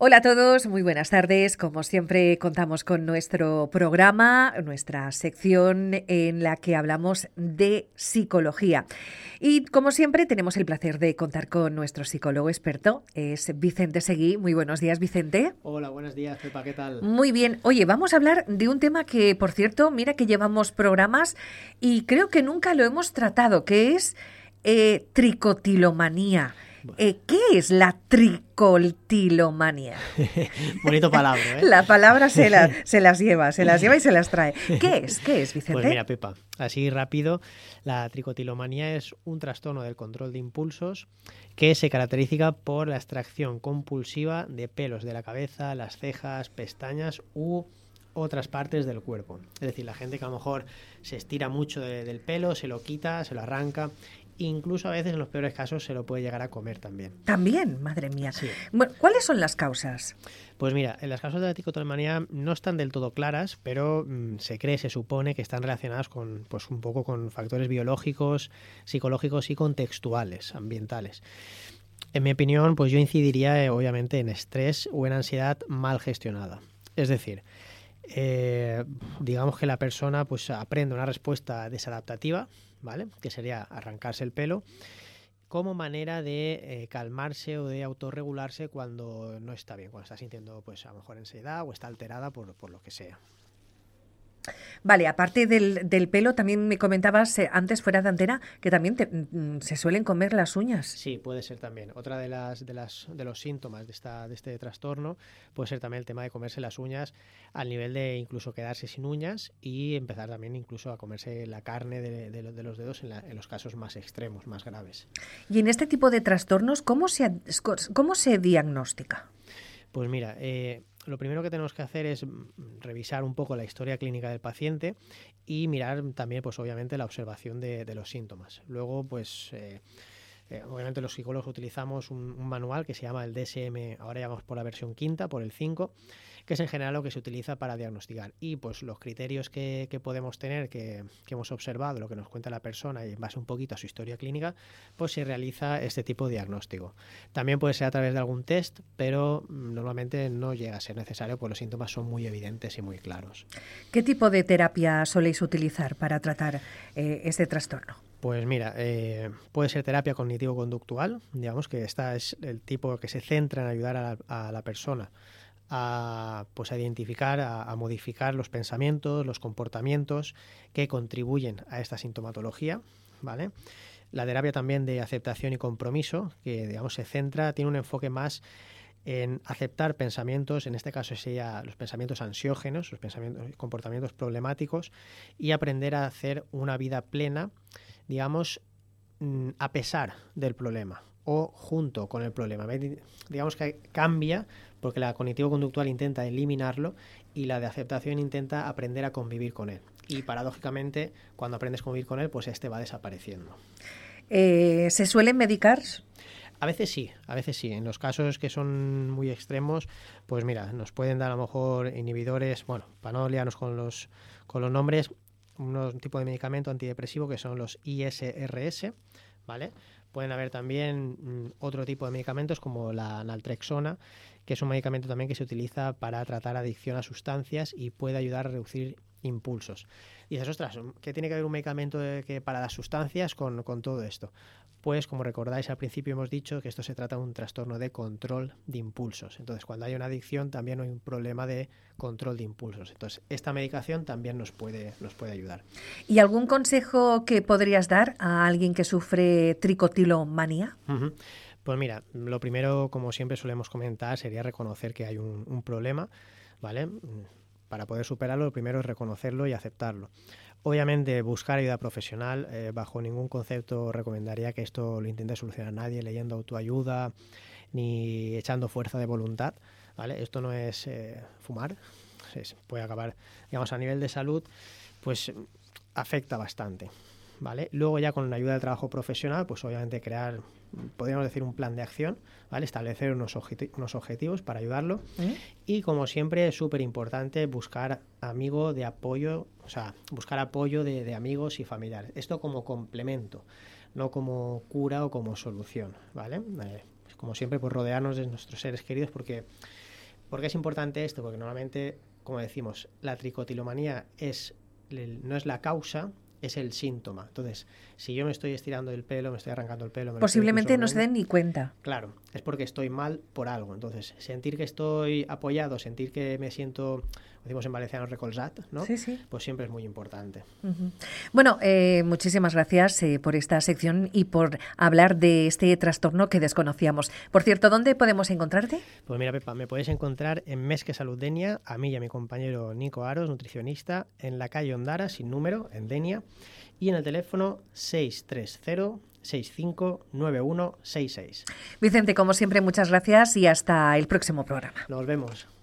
Hola a todos, muy buenas tardes. Como siempre contamos con nuestro programa, nuestra sección en la que hablamos de psicología. Y como siempre tenemos el placer de contar con nuestro psicólogo experto, es Vicente Seguí. Muy buenos días, Vicente. Hola, buenos días, Pepa, ¿qué tal? Muy bien. Oye, vamos a hablar de un tema que, por cierto, mira que llevamos programas y creo que nunca lo hemos tratado, que es eh, tricotilomanía. Eh, ¿Qué es la tricotilomanía? Bonito palabra, ¿eh? La palabra se, se, las lleva, se las lleva y se las trae. ¿Qué es? ¿Qué es, Vicente? Pues mira, Pepa, así rápido, la tricotilomanía es un trastorno del control de impulsos que se caracteriza por la extracción compulsiva de pelos de la cabeza, las cejas, pestañas u otras partes del cuerpo. Es decir, la gente que a lo mejor se estira mucho del pelo, se lo quita, se lo arranca incluso a veces en los peores casos se lo puede llegar a comer también. También, madre mía. Bueno, ¿Cuáles son las causas? Pues mira, en las causas de la tricotomanía no están del todo claras, pero mm, se cree, se supone que están relacionadas con, pues un poco con factores biológicos, psicológicos y contextuales, ambientales. En mi opinión, pues yo incidiría eh, obviamente en estrés o en ansiedad mal gestionada. Es decir, eh, digamos que la persona pues aprende una respuesta desadaptativa, ¿vale? Que sería arrancarse el pelo como manera de eh, calmarse o de autorregularse cuando no está bien, cuando está sintiendo pues a lo mejor ansiedad o está alterada por, por lo que sea. Vale, aparte del, del, pelo, también me comentabas eh, antes fuera de antena que también mm, mm, se suelen comer las uñas. Sí, puede ser también. Otra de las de las de los síntomas de esta de este trastorno puede ser también el tema de comerse las uñas al nivel de incluso quedarse sin uñas y empezar también incluso a comerse la carne de, de, los dedos en, en, los casos más extremos, más graves. Y en este tipo de trastornos, ¿cómo se cómo se diagnostica? Pues mira, eh, lo primero que tenemos que hacer es revisar un poco la historia clínica del paciente y mirar también, pues obviamente, la observación de, los síntomas. Luego, pues... Eh, eh, obviamente los psicólogos utilizamos un, manual que se llama el DSM, ahora llamamos por la versión quinta, por el 5, que es en general lo que se utiliza para diagnosticar. Y pues los criterios que, podemos tener, que, hemos observado, lo que nos cuenta la persona y en base un poquito a su historia clínica, pues se realiza este tipo de diagnóstico. También puede ser a través de algún test, pero mm, normalmente no llega a ser necesario porque los síntomas son muy evidentes y muy claros. ¿Qué tipo de terapia soléis utilizar para tratar eh, este trastorno? Pues mira, eh, puede ser terapia cognitivo-conductual, digamos que esta es el tipo que se centra en ayudar a la persona a, pues, a identificar, a, modificar los pensamientos, los comportamientos que contribuyen a esta sintomatología, ¿vale? La terapia también de aceptación y compromiso, que digamos se centra, tiene un enfoque más en aceptar pensamientos, en este caso sería los pensamientos ansiógenos, los pensamientos, comportamientos problemáticos, y aprender a hacer una vida plena, digamos, mm, a pesar del problema o junto con el problema. Digamos que cambia porque la cognitivo-conductual intenta eliminarlo y la de aceptación intenta aprender a convivir con él. Y paradójicamente, cuando aprendes a convivir con él, pues este va desapareciendo. Eh, ¿Se suelen medicar? A veces sí, a veces sí. En los casos que son muy extremos, pues mira, nos pueden dar a lo mejor inhibidores, bueno, para no liarnos con los, con los nombres, un tipo de medicamento antidepresivo que son los ISRS, ¿vale? Pueden haber también mm, otro tipo de medicamentos como la naltrexona, que es un medicamento también que se utiliza para tratar adicción a sustancias y puede ayudar a reducir impulsos. Dices, ostras, ¿qué tiene que ver un medicamento que para las sustancias con, con, todo esto? Pues, como recordáis al principio, hemos dicho que esto se trata de un trastorno de control de impulsos. Entonces, cuando hay una adicción, también hay un problema de control de impulsos. Entonces, esta medicación también nos puede, nos puede ayudar. ¿Y algún consejo que podrías dar a alguien que sufre tricotilomanía? Pues mira, lo primero, como siempre solemos comentar, sería reconocer que hay un, problema, ¿vale? Para poder superarlo, lo primero es reconocerlo y aceptarlo. Obviamente, buscar ayuda profesional, eh, bajo ningún concepto recomendaría que esto lo intente solucionar nadie leyendo autoayuda ni echando fuerza de voluntad, ¿vale? Esto no es eh, fumar, puede acabar, digamos, a nivel de salud, pues afecta bastante, ¿vale? Luego ya con la ayuda del trabajo profesional, pues obviamente crear podríamos decir, un plan de acción, ¿vale? Establecer unos, unos objetivos para ayudarlo. Y como siempre, es súper importante buscar amigo de apoyo, o sea, buscar apoyo de, amigos y familiares. Esto como complemento, no como cura o como solución, ¿vale? Eh, como siempre, pues rodearnos de nuestros seres queridos porque ¿Por qué es importante esto? Porque normalmente, como decimos, la tricotilomanía es, no es la causa, es el síntoma. Entonces, si yo me estoy estirando el pelo, me estoy arrancando el pelo... Posiblemente no se den ni cuenta. Claro, es porque estoy mal por algo. Entonces, sentir que estoy apoyado, sentir que me siento, decimos en valenciano, recolzat, ¿no? Sí, sí. Pues siempre es muy importante. Bueno, eh, muchísimas gracias eh, por esta sección y por hablar de este trastorno que desconocíamos. Por cierto, ¿dónde podemos encontrarte? Pues mira, Pepa, me podéis encontrar en Mesque Salud Denia, a mí y a mi compañero Nico Aros, nutricionista, en la calle Ondara, sin número, en Denia y en el teléfono 630 659166. Vicente, como siempre, muchas gracias y hasta el próximo programa. Nos vemos.